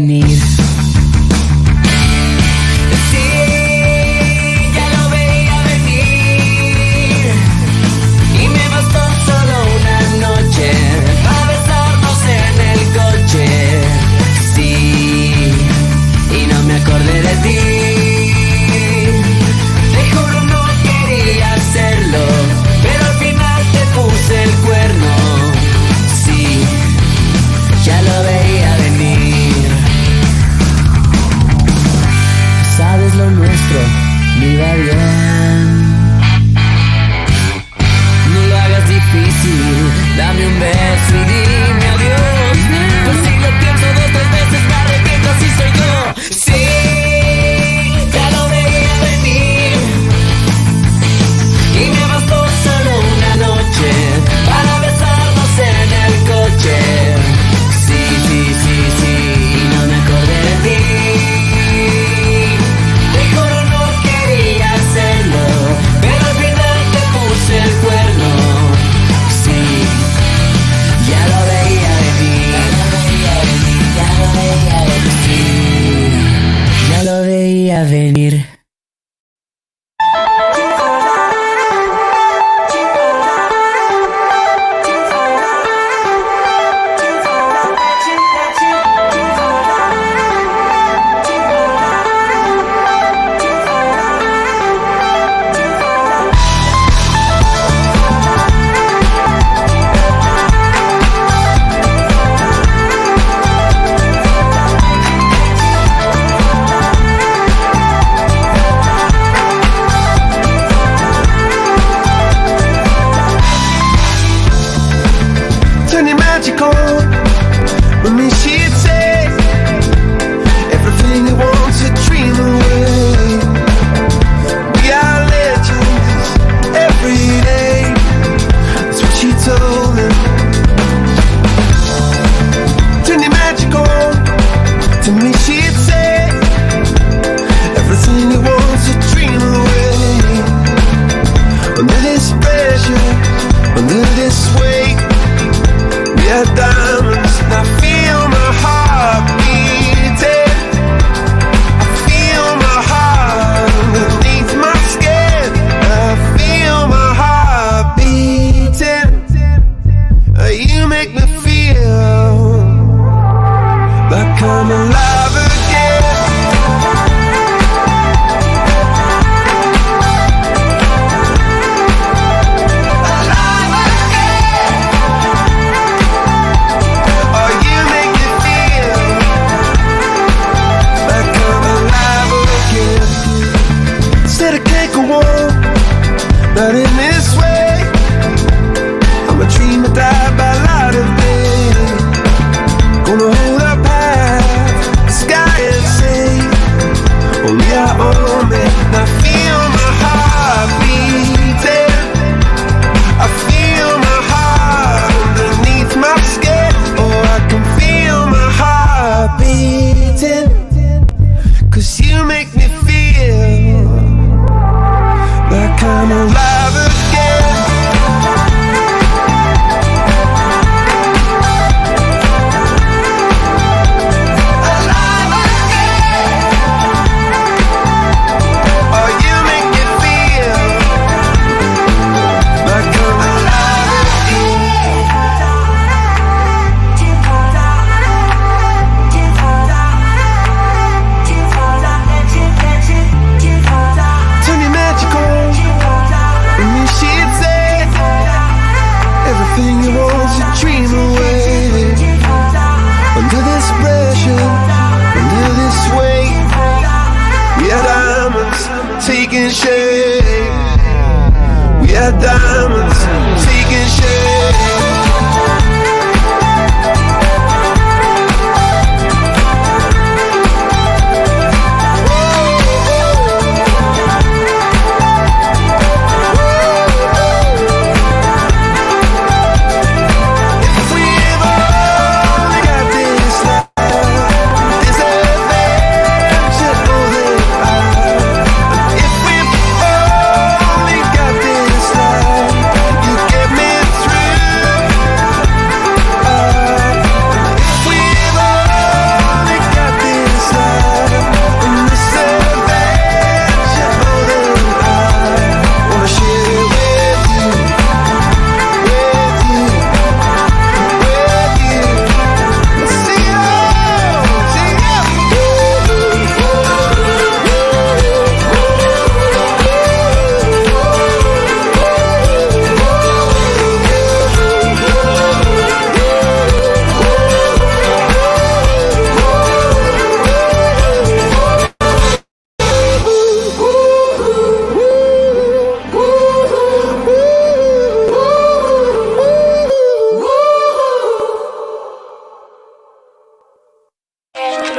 need.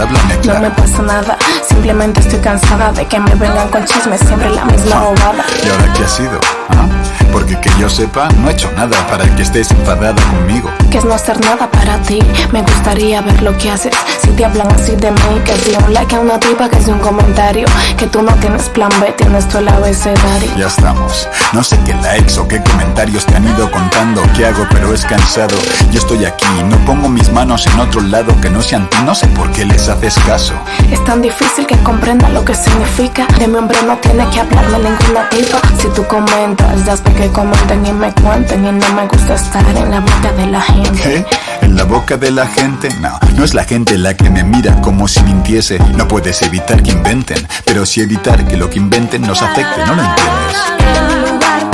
háblame claro. No me pasa nada, simplemente estoy cansada de que me vengan con chismes, siempre la misma bobada. ¿Y ahora qué ha sido? ¿Ah? Porque que yo sepa, no he hecho nada para que estés enfadada conmigo. Que es no hacer nada para ti, me gustaría ver lo que haces. Si te hablan así de mí, que si un like a una tipa, que es un comentario. Que tú no tienes plan B, tienes tu el abecedario. Ya estamos. No sé qué likes o qué comentarios te han ido contando. ¿Qué hago? Pero es cansado. Yo estoy aquí, no pongo mis manos en otro lado que no sean ti. No sé por qué les haces caso. Es tan difícil que comprenda lo que significa. De mi hombre no tiene que hablarme ninguna tipa. Si tú comentas, das que comenten y me cuenten y no me gusta estar en la boca de la gente. ¿Qué? ¿En la boca de la gente? No, no es la gente la que me mira como si mintiese. No puedes evitar que inventen, pero sí evitar que lo que inventen nos afecte, ¿no lo entiendes? En lugar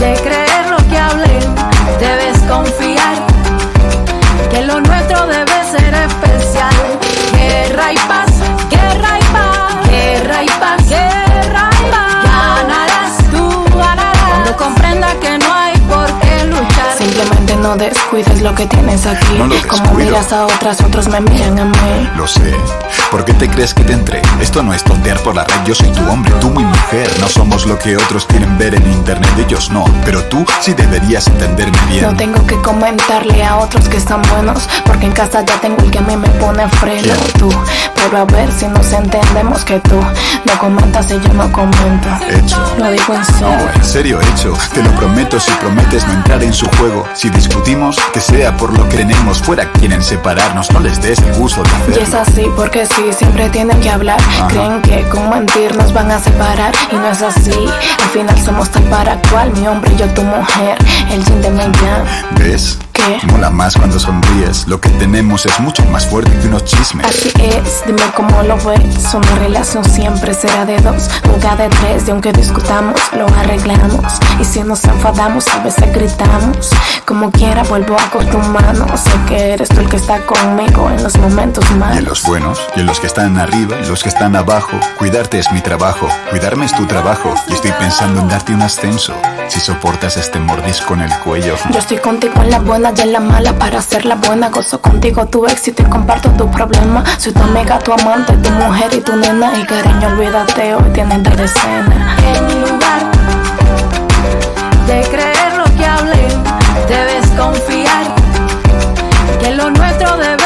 de creer lo que hablen, debes confiar no descuides lo que tienes aquí. No lo Como miras a otras, otros me miran a mí. Lo sé. ¿Por qué te crees que te entré? Esto no es tontear por la red. Yo soy tu hombre, tú mi mujer. No somos lo que otros quieren ver en internet. Ellos no. Pero tú sí deberías entenderme bien. No tengo que comentarle a otros que están buenos, porque en casa ya tengo el que a mí me pone freno. ¿Quién? Tú, pero a ver si nos entendemos que tú no comentas y yo no comento. Hecho. Lo digo en No, serio. en serio, hecho. Te lo prometo si prometes no entrar en su juego. Si discutimos, que sea por lo que tenemos. Fuera quieren separarnos, no les des el gusto de Y es hacerlo. así porque sí, siempre tienen que hablar. Creen que con mentir nos van a separar y no es así. Al final somos tal para cual, mi hombre y yo tu mujer, el yin de mi yang. ¿Ves? ¿Qué? Mola más cuando sonríes. Lo que tenemos es mucho más fuerte que unos chismes. Así es, dime cómo lo ves. Una relación siempre será de dos, nunca de tres. Y aunque discutamos, lo arreglamos. Y si nos enfadamos, a veces gritamos. Como quiera, vuelvo a con tu mano. Sé que eres tú el que está conmigo en los momentos malos. Y en los buenos, y en los que están arriba, y los que están abajo. Cuidarte es mi trabajo, cuidarme es tu trabajo. Y estoy pensando en darte un ascenso. Si soportas este mordisco en el cuello. Yo estoy contigo en la buena y en la mala para ser la buena. Gozo contigo tu éxito y comparto tu problema. Soy tu amiga, tu amante, tu mujer y tu nena. Y cariño, olvídate, hoy tienen de escena. En mi lugar de creer lo que hablen, debes confiar que lo nuestro debe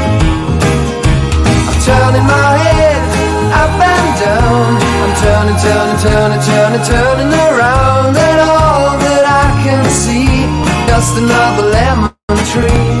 Turning my head up and down. I'm turning, turning, turning, turning, turning around, and all that I can see just another lemon tree.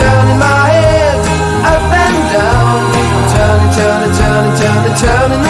Turning my head up and down, turning, turning, turning, turning, turning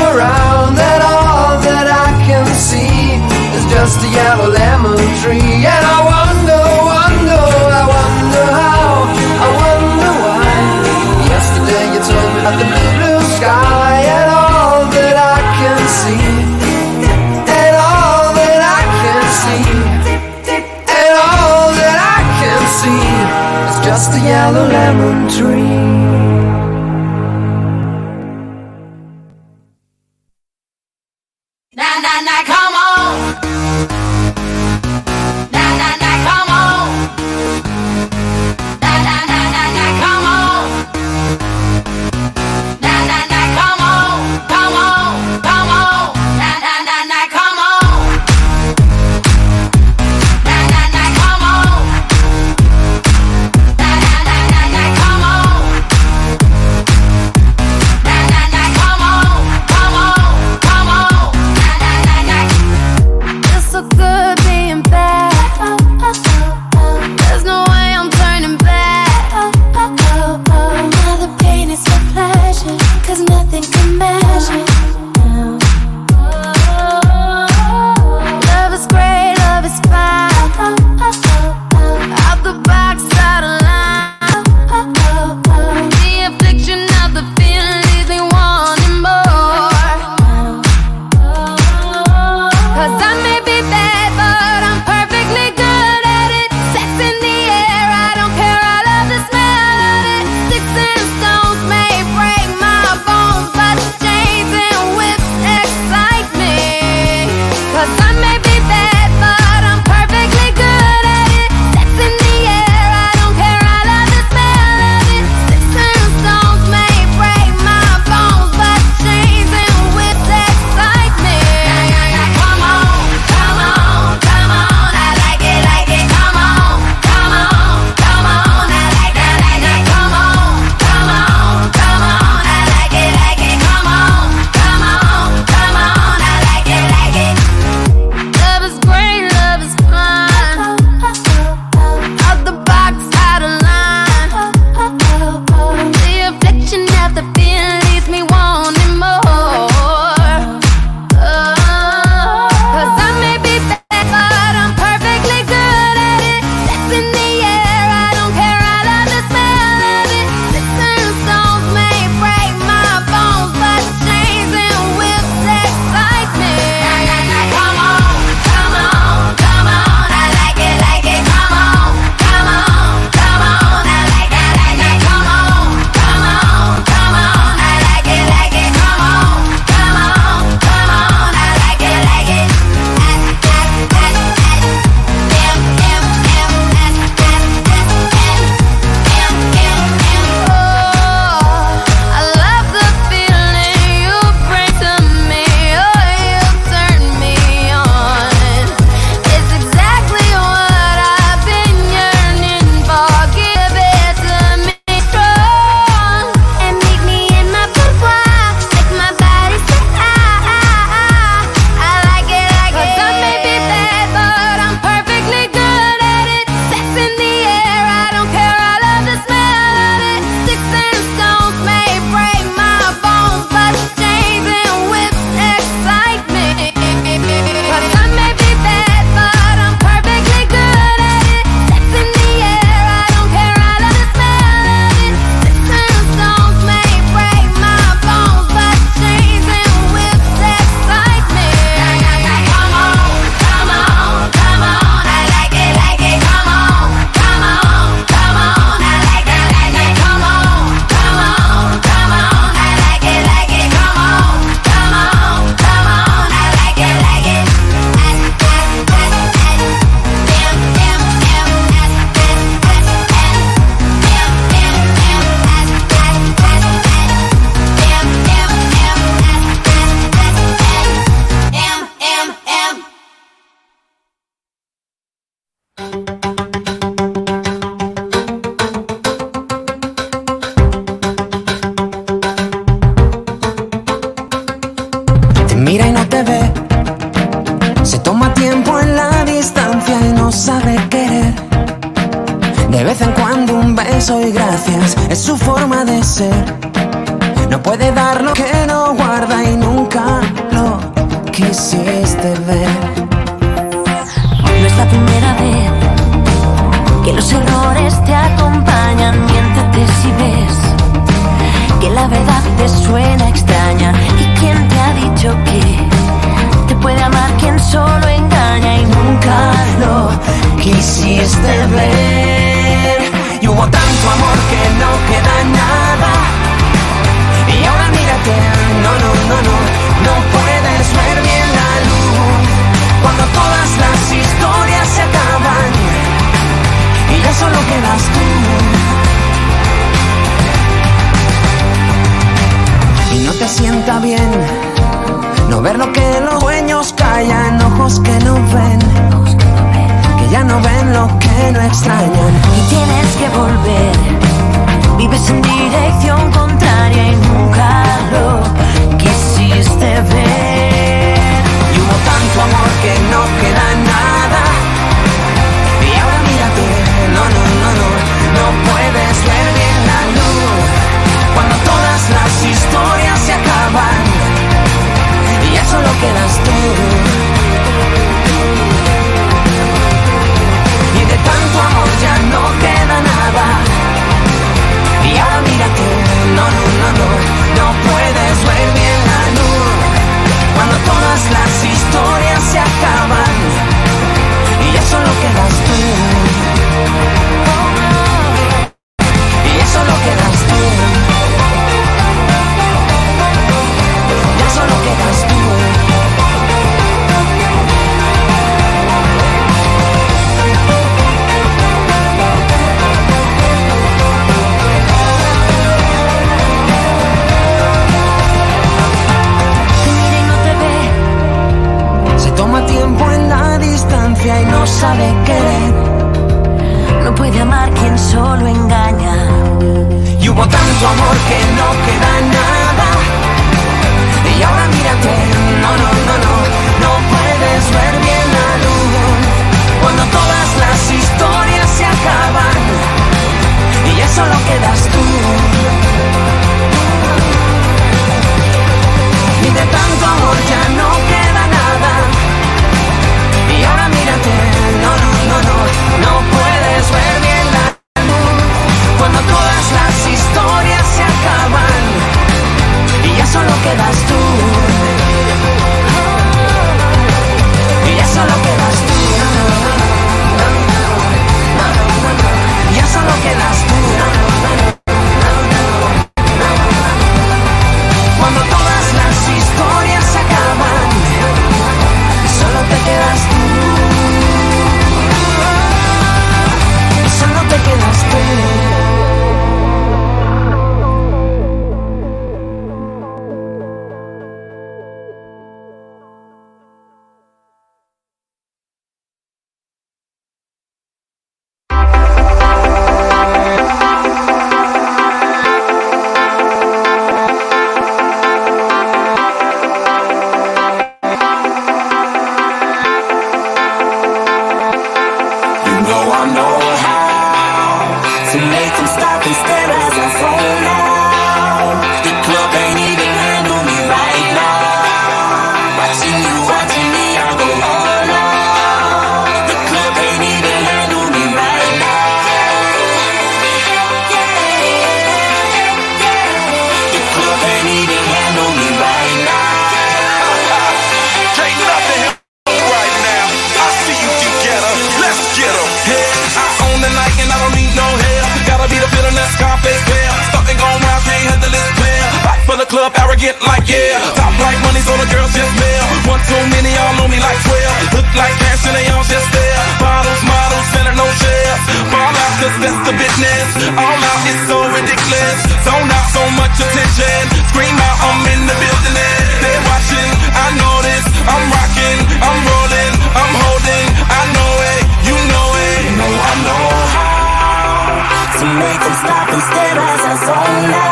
get like yeah. Top like money's so the girls just male. One too many all on me like 12. Look like cash and they all just there. Bottles, models, better no shares. Ball out cause that's the business. All out is so ridiculous. So out so much attention. Scream out, I'm in the building. They're watching, I know this. I'm rocking, I'm rolling, I'm holding. I know it, you know it. You know I know how to make them stop and stare as I zone out.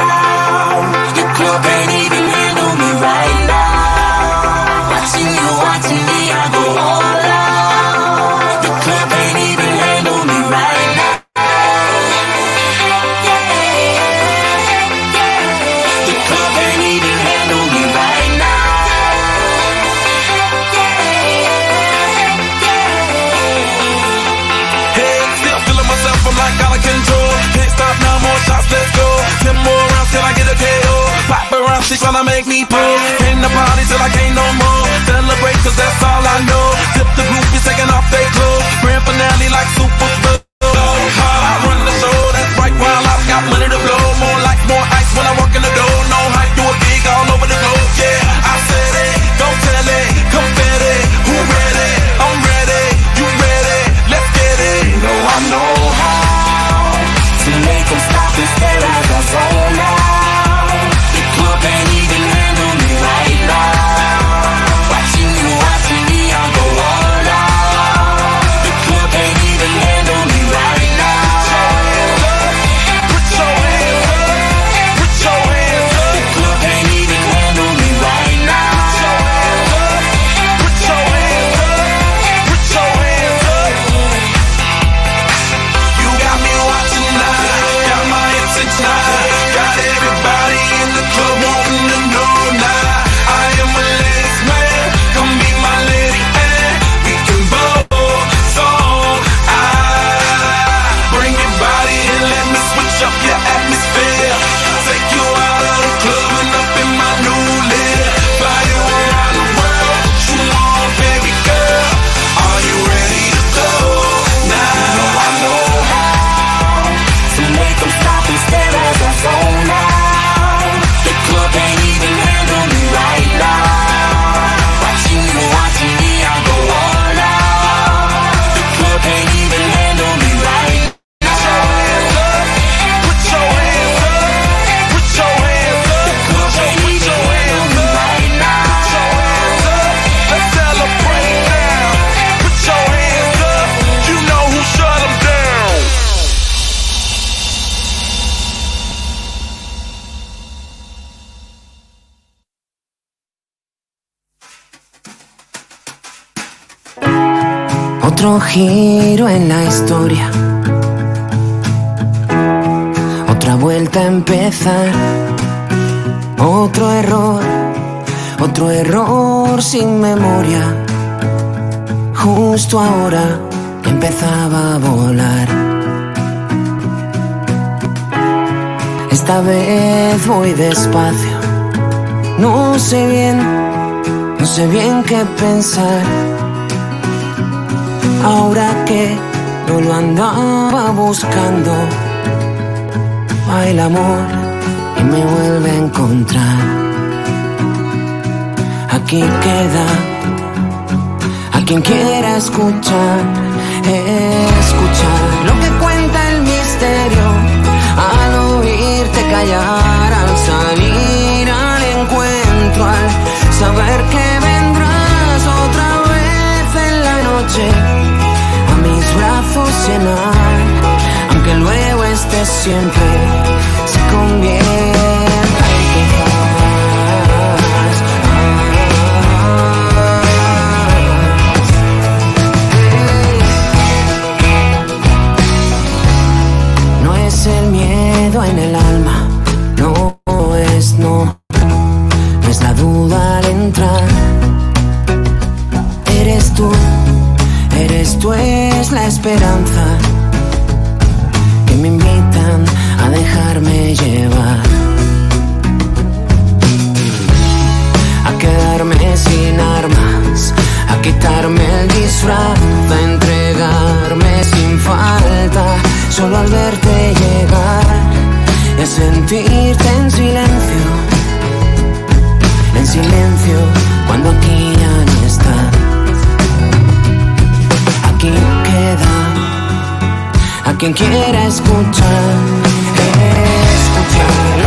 Tryna make me pull. In the party till I can't no more. Celebrate cause that's all I know. Tip the groupies taking off their clothes. Grand finale like super Otro giro en la historia. Otra vuelta a empezar. Otro error. Otro error sin memoria. Justo ahora empezaba a volar. Esta vez voy despacio. No sé bien, no sé bien qué pensar. Ahora que no lo andaba buscando, va el amor y me vuelve a encontrar. Aquí queda a quien quiera escuchar, escuchar lo que cuenta el misterio. Al oírte callar, al salir al encuentro, al saber que vendrás otra vez en la noche aunque luego estés siempre, se convierta en. No es el miedo en el alma, no es no, no es la duda al entrar. Eres tú, eres tú la esperanza que me invitan a dejarme llevar. A quedarme sin armas, a quitarme el disfraz, a entregarme sin falta, solo al verte llegar y a sentirte en silencio, en silencio, cuando aquí quien quiera escuchar, escuchar.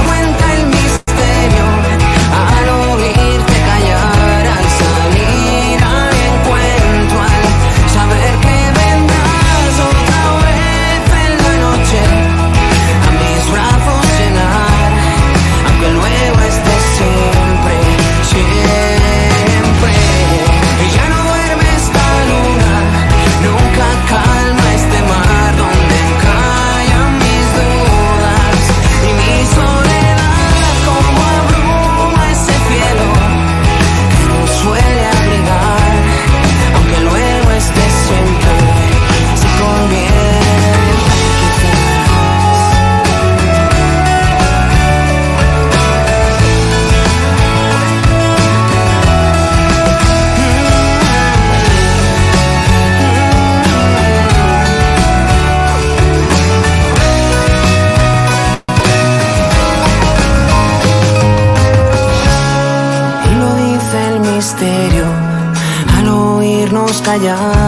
callar.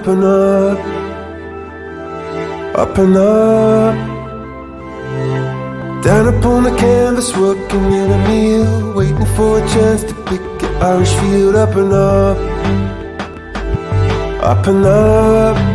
up and up, up and up. Down upon the canvas, working in a meal, waiting for a chance to pick an Irish field up and up, up and up.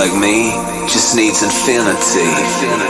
Like me just needs infinity. Relax,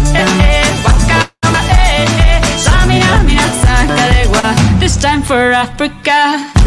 time for Africa.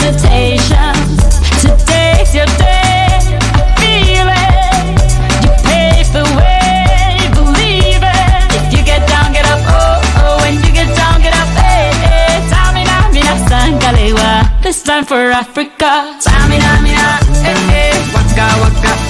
hesitations feel it. You pave the way, believe it. If you get down, get up. Oh, oh, when you get down, get up. Hey, hey. Tamina. This time for Africa. Tamina, mina, eh, eh. Waka, waka.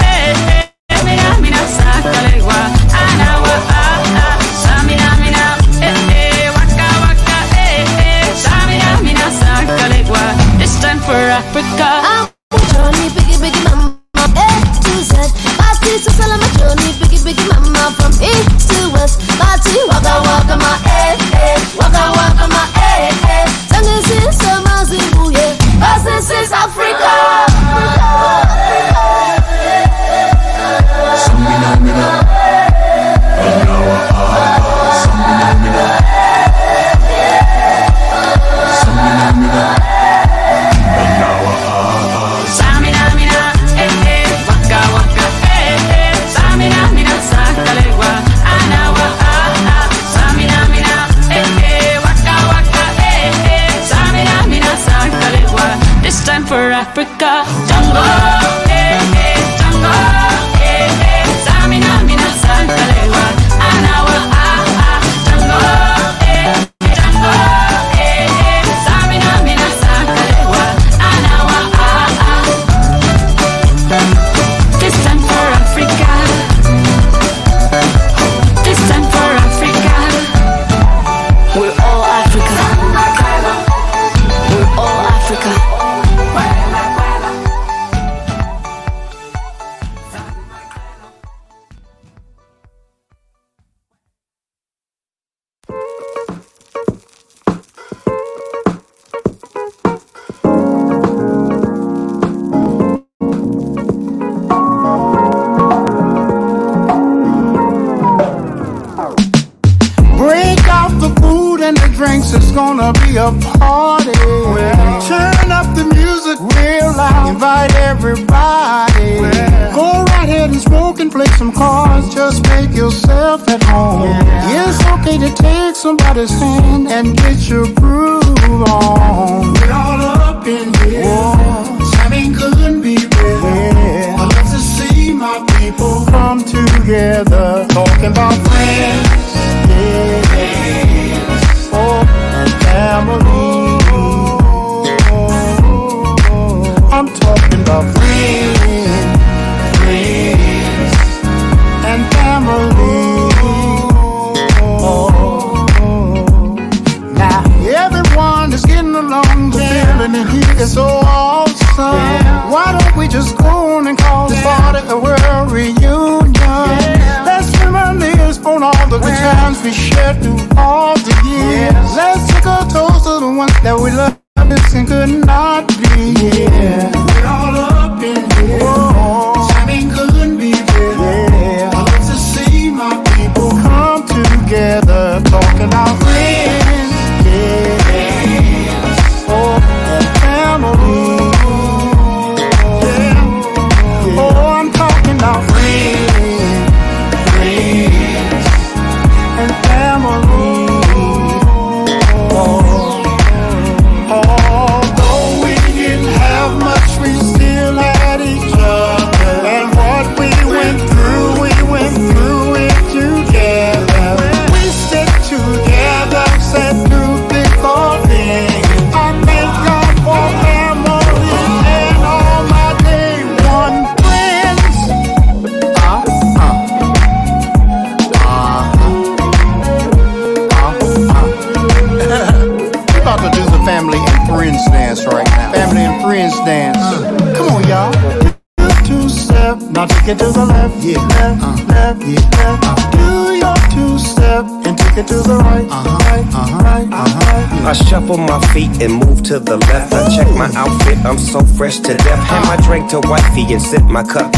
my cup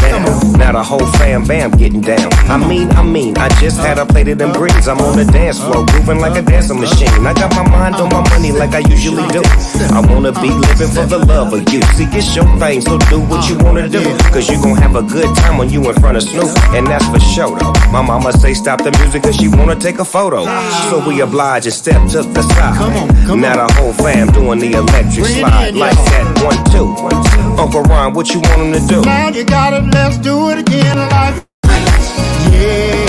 fam bam getting down. I mean, I mean, I just had a plate of them greens. I'm on the dance floor, grooving like a dancing machine. I got my mind on my money like I usually do. I wanna be living for the love of you. See, it's your thing, so do what you wanna do. Cause you gon' have a good time when you in front of Snoop. And that's for sure though. My mama say stop the music cause she wanna take a photo. So we oblige and step to the side. Now the whole fam doing the electric slide like that. One, two. Uncle Ron, what you want him to do? Now you got it, let's do it again yeah.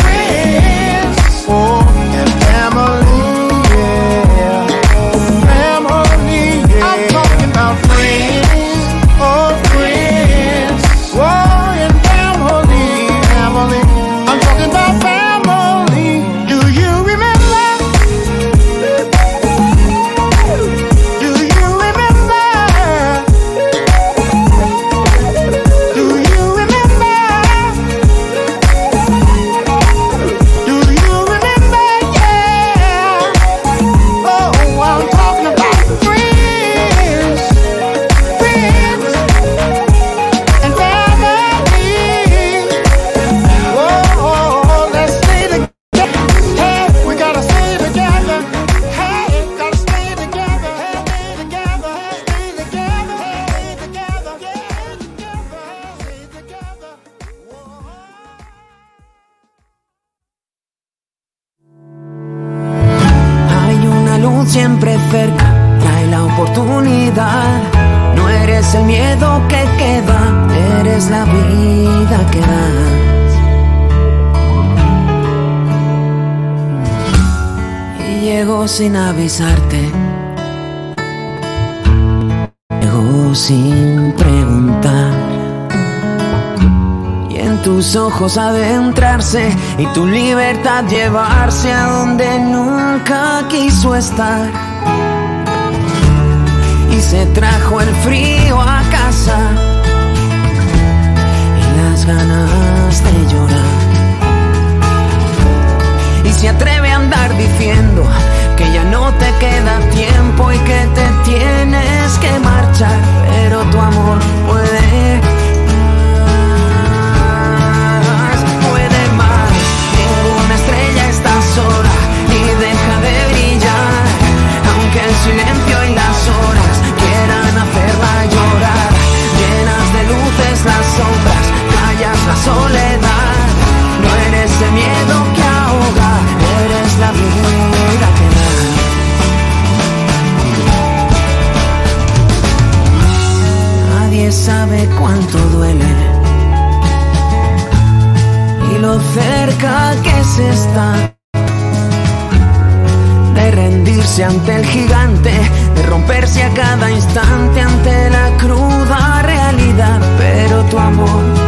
Avisarte, llegó sin preguntar. Y en tus ojos adentrarse y tu libertad llevarse a donde nunca quiso estar. Y se trajo el frío a casa y las ganas de llorar. Y se atreve a andar diciendo que ya no te queda tiempo y que te tienes que marchar, pero tu amor puede más, puede más. Ninguna estrella está sola ni deja de brillar, aunque el silencio y las horas quieran hacerla llorar. Llenas de luces las sombras, callas la soledad. No eres el miedo que ahoga, eres la vida Sabe cuánto duele y lo cerca que se está de rendirse ante el gigante, de romperse a cada instante ante la cruda realidad. Pero tu amor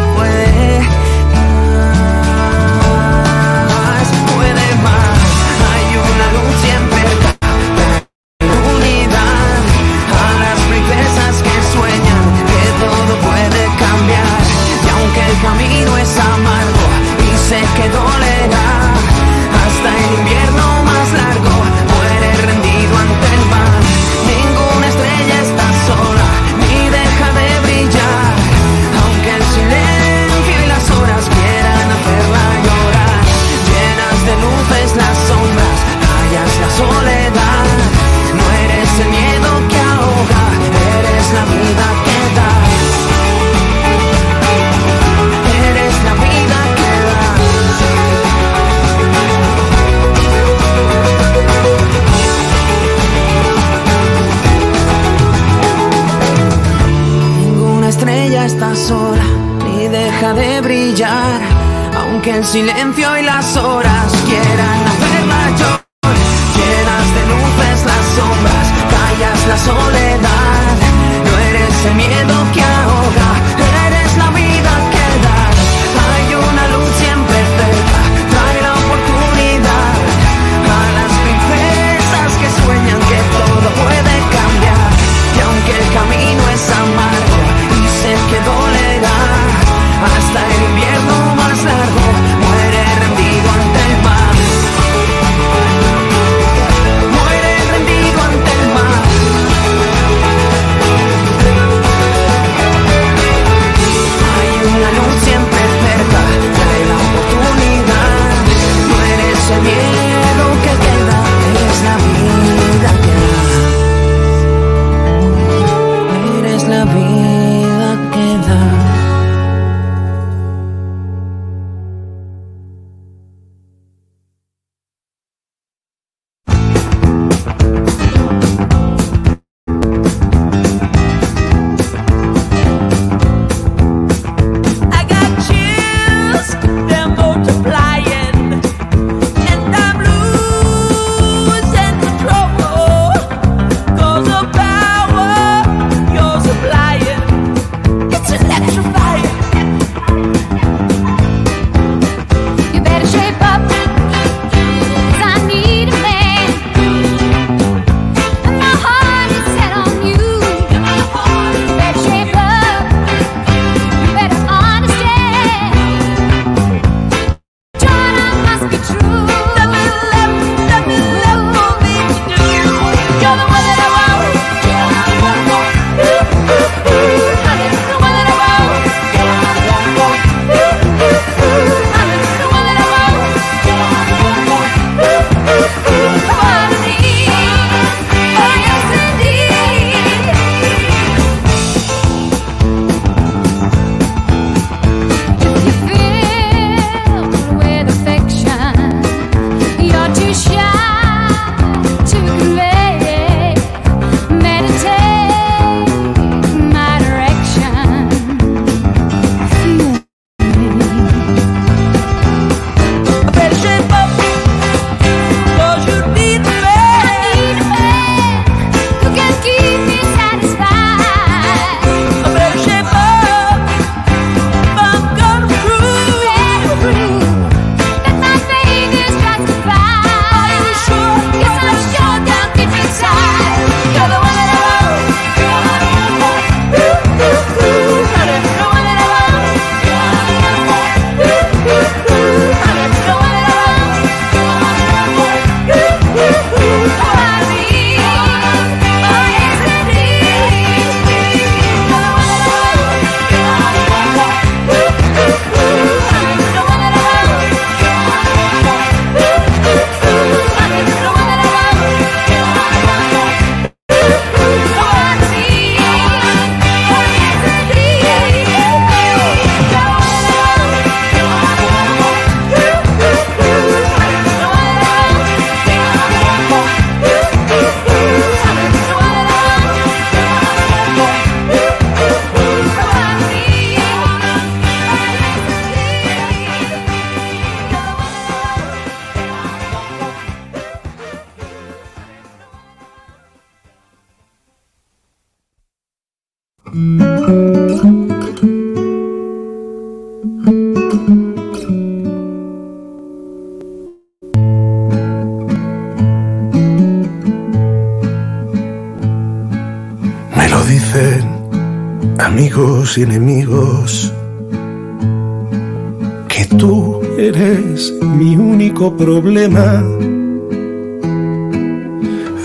problema.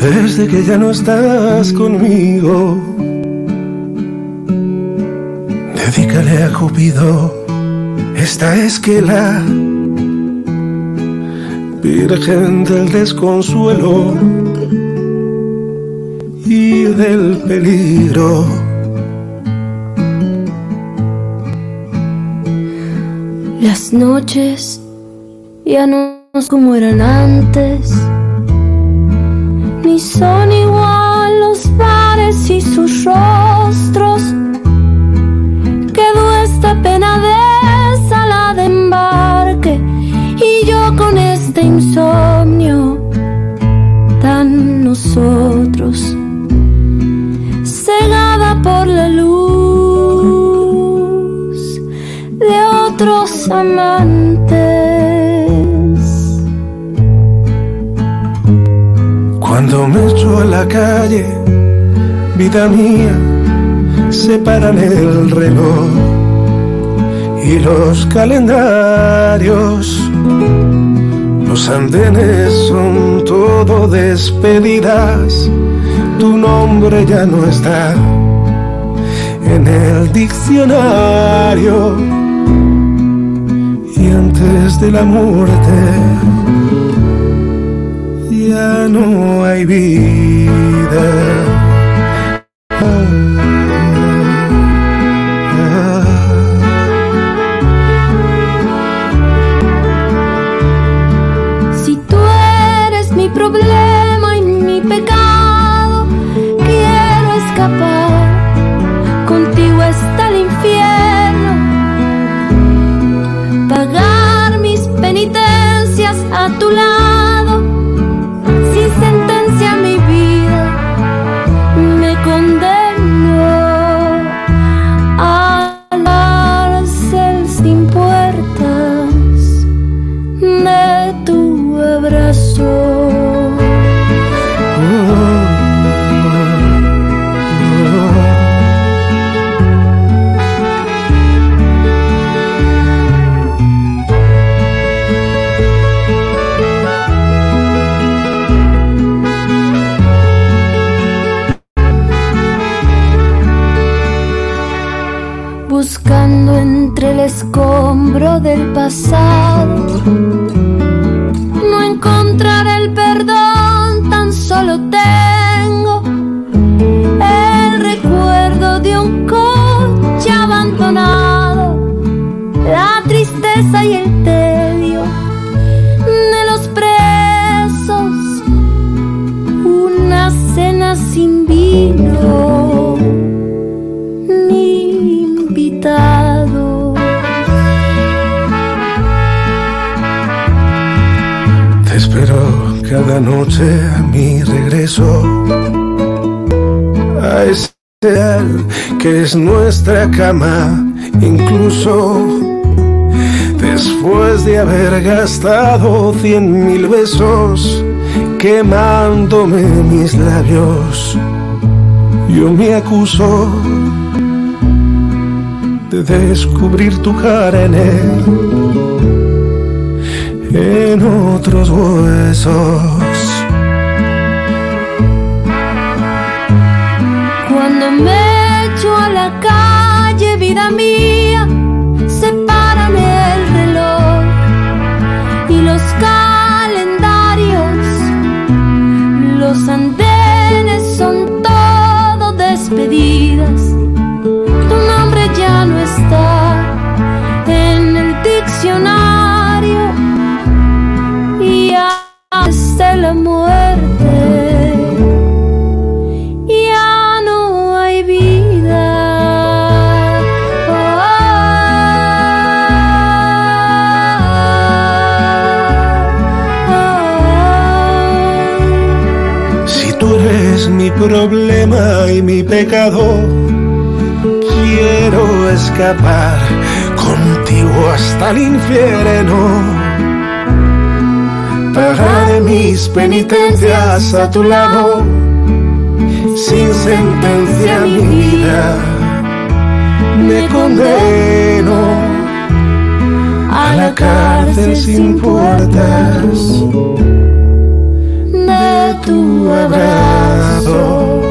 Desde que ya no estás conmigo, dedícale a Cupido esta esquela, Virgen del desconsuelo y del peligro. Las noches ya no como eran antes, ni son igual los bares y sus rostros. Quedó esta pena de sala de embarque y yo con este insomnio Cuando me echo a la calle, vida mía, separan el reloj y los calendarios. Los andenes son todo despedidas, tu nombre ya no está en el diccionario. Y antes de la muerte ya no hay vida. Que es nuestra cama, incluso después de haber gastado cien mil besos quemándome mis labios. Yo me acuso de descubrir tu cara en él en otros huesos. Vida mía, separan el reloj y los calendarios. Los andenes problema y mi pecado, quiero escapar contigo hasta el infierno. Pagaré mis penitencias a tu lado, sin sentencia mi vida. Me condeno a la cárcel sin puertas tu abrazo.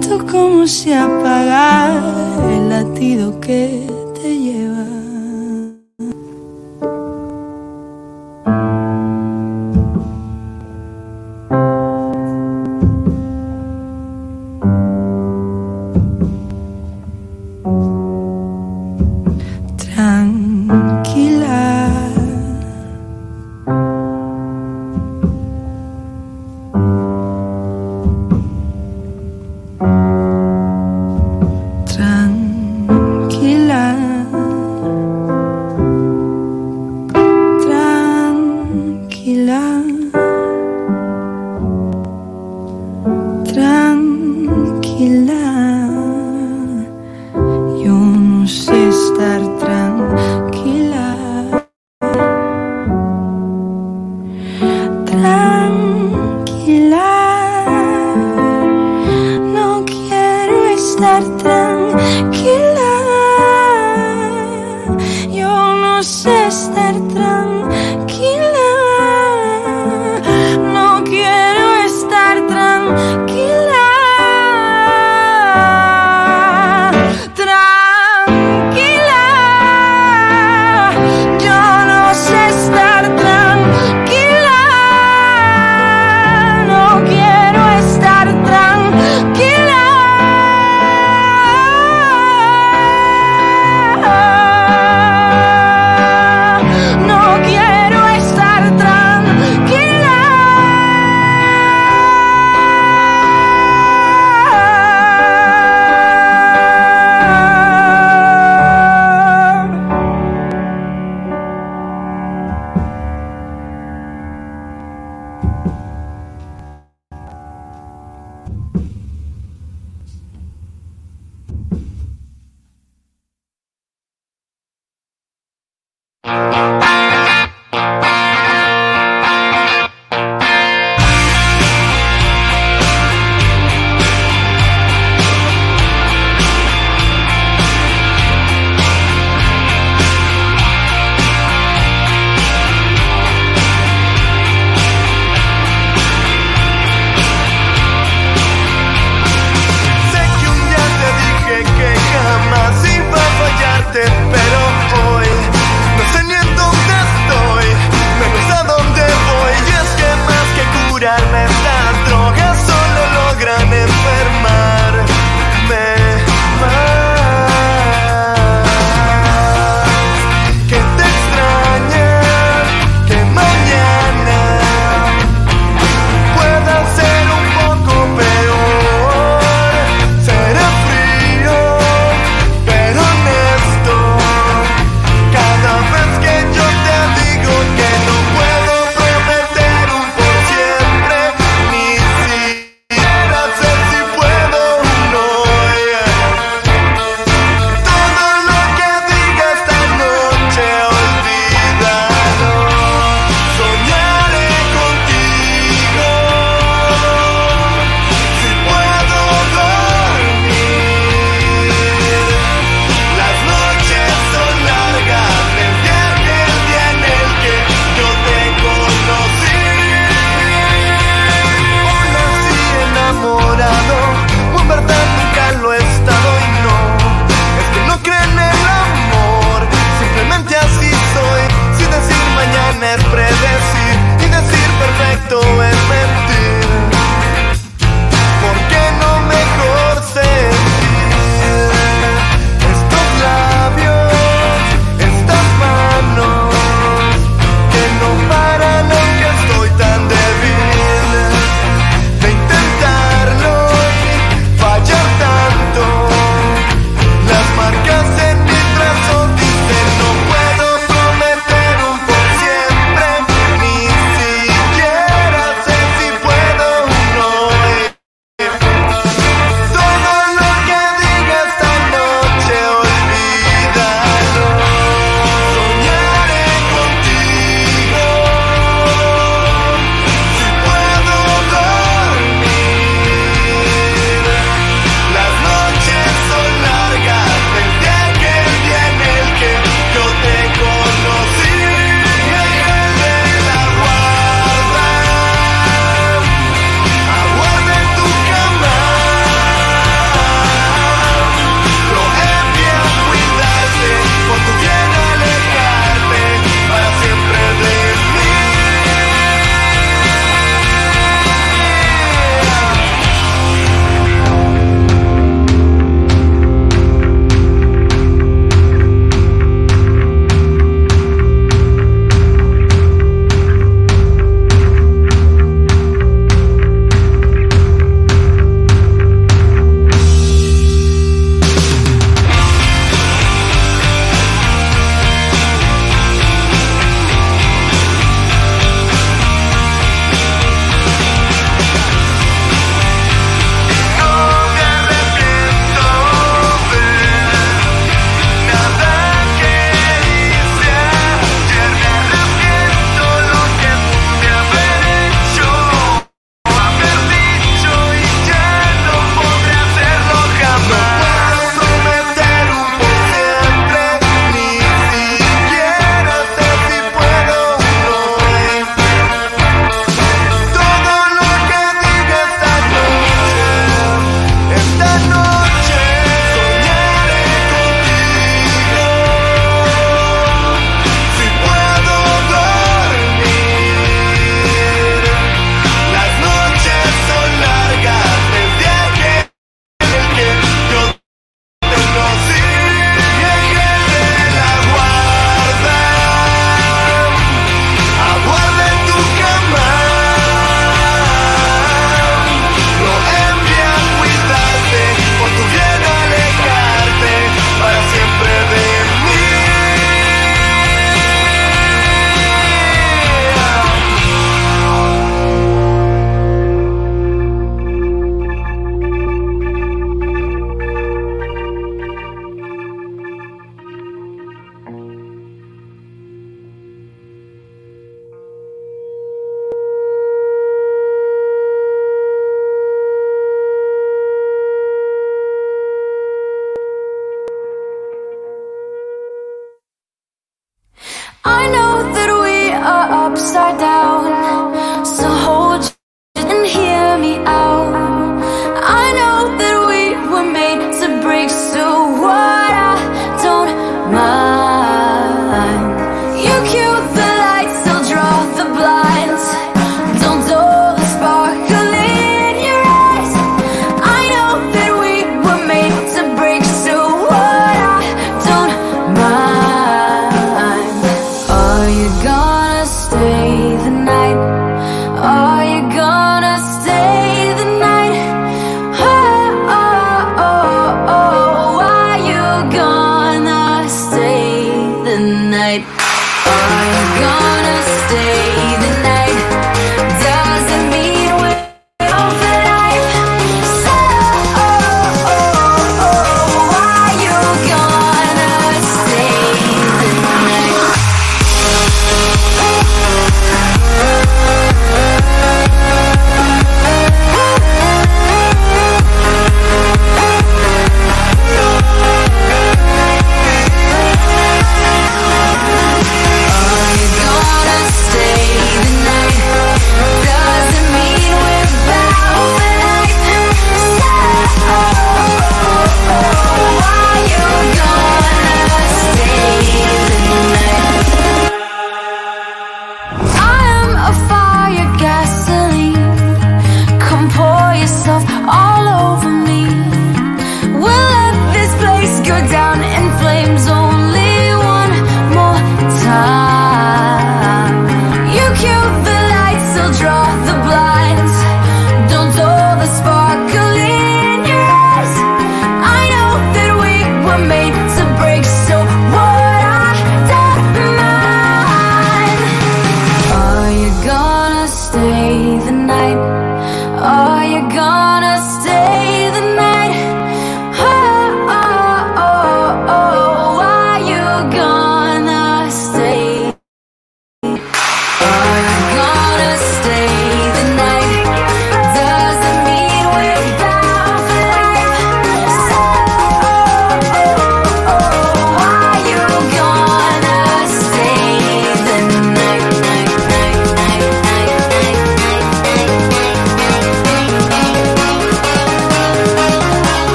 Tú cómo se apaga el latido que te lleva.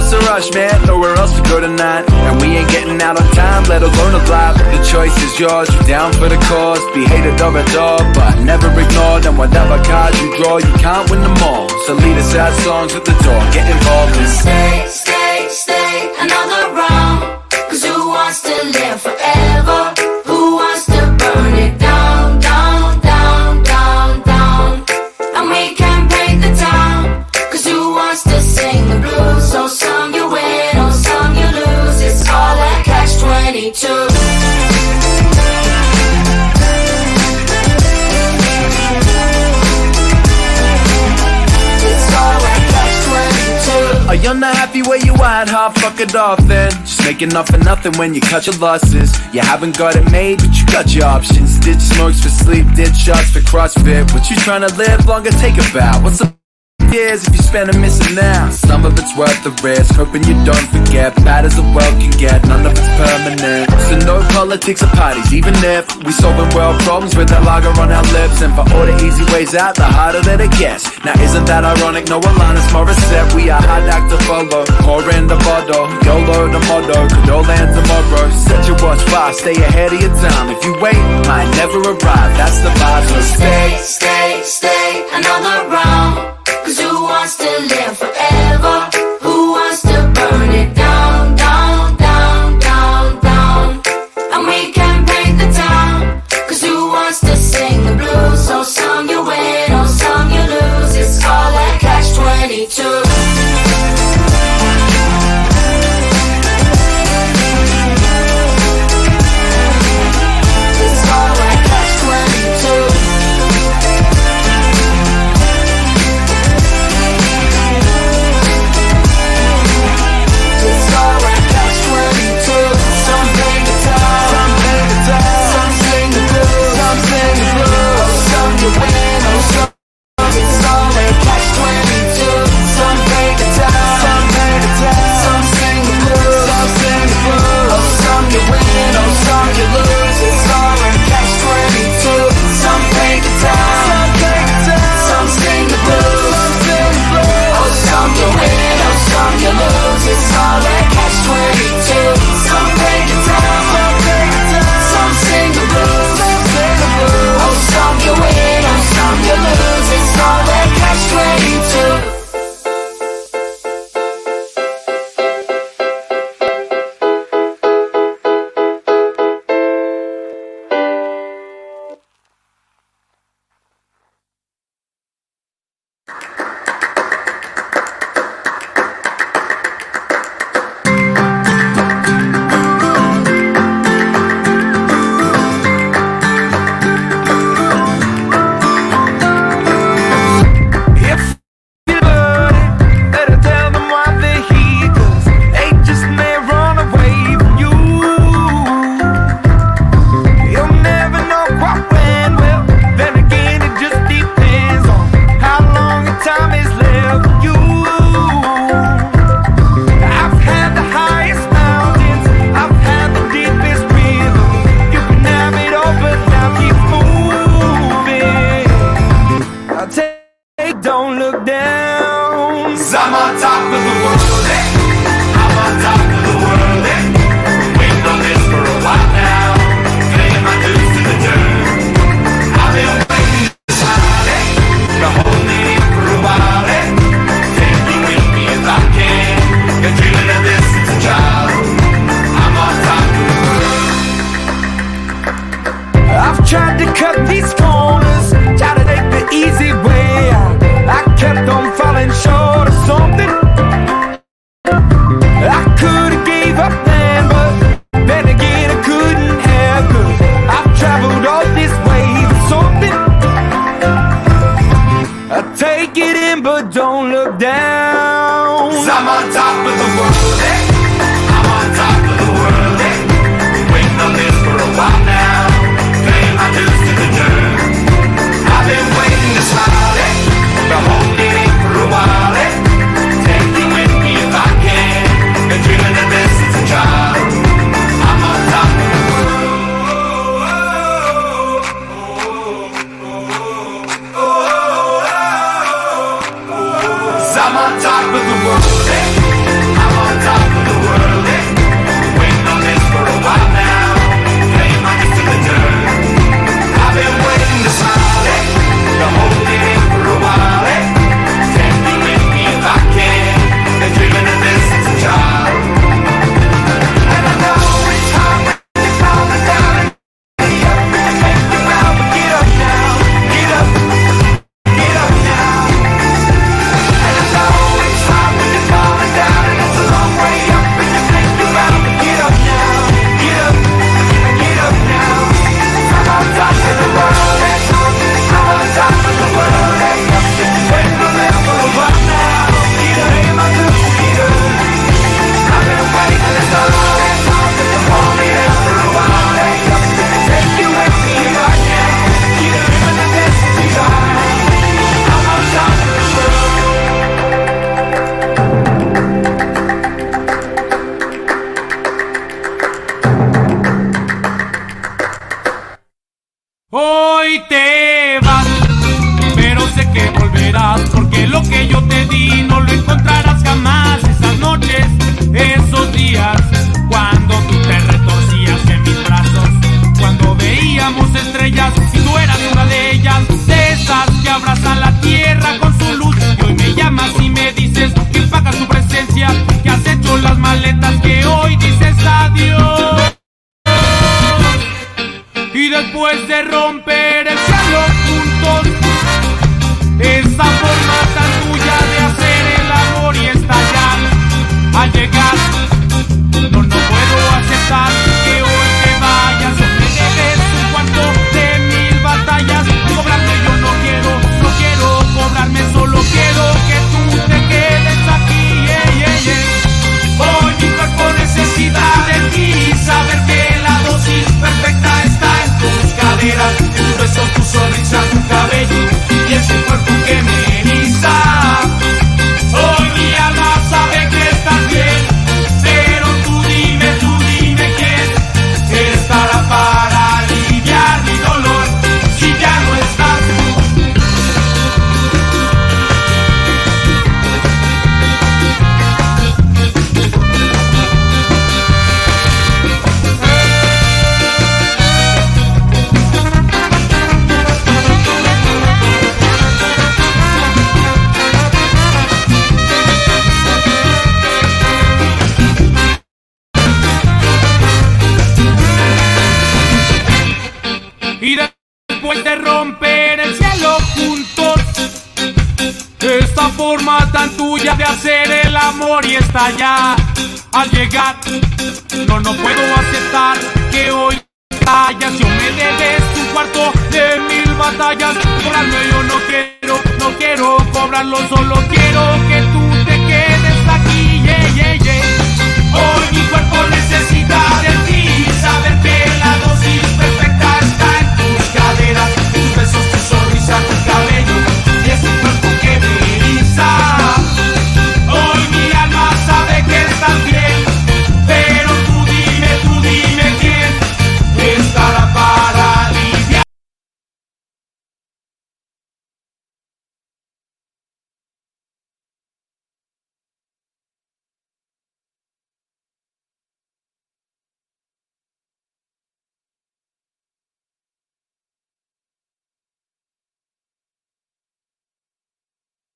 what's the rush, man? Nowhere else to go tonight. And we ain't getting out on time, let alone alive. The choice is yours, you down for the cause. Be hated or adored, but never ignored. And whatever cards you draw, you can't win them all. So lead us out songs at the door, get involved and stay, stay, stay. Another Are you not happy where you at, huh? Fuck it off then. Just making off for nothing when you cut your losses. You haven't got it made, but you got your options. Ditch smokes for sleep, ditch shots for CrossFit. What you trying to live longer? Take a bow. What's up? Years if you spend a missing now. Some of it's worth the risk, hoping you don't forget. Bad as the world can get, none of it's permanent. So no politics or parties, even if we solving world problems with that lager on our lips. And for all the easy ways out, the harder that it gets. Now isn't that ironic? No Alanis Morissette, we are hard act to follow. Pouring the bottle, YOLO the motto, could all land tomorrow. Set your watch fast, stay ahead of your time. If you wait, might never arrive. That's the vibe. So stay, stay, stay another round. Cause who wants to live forever? Who wants to burn it down, down, down, down, down? And we can paint the town. Cause who wants to sing the blues? So some you win, or some you lose. It's all like Catch 22. play.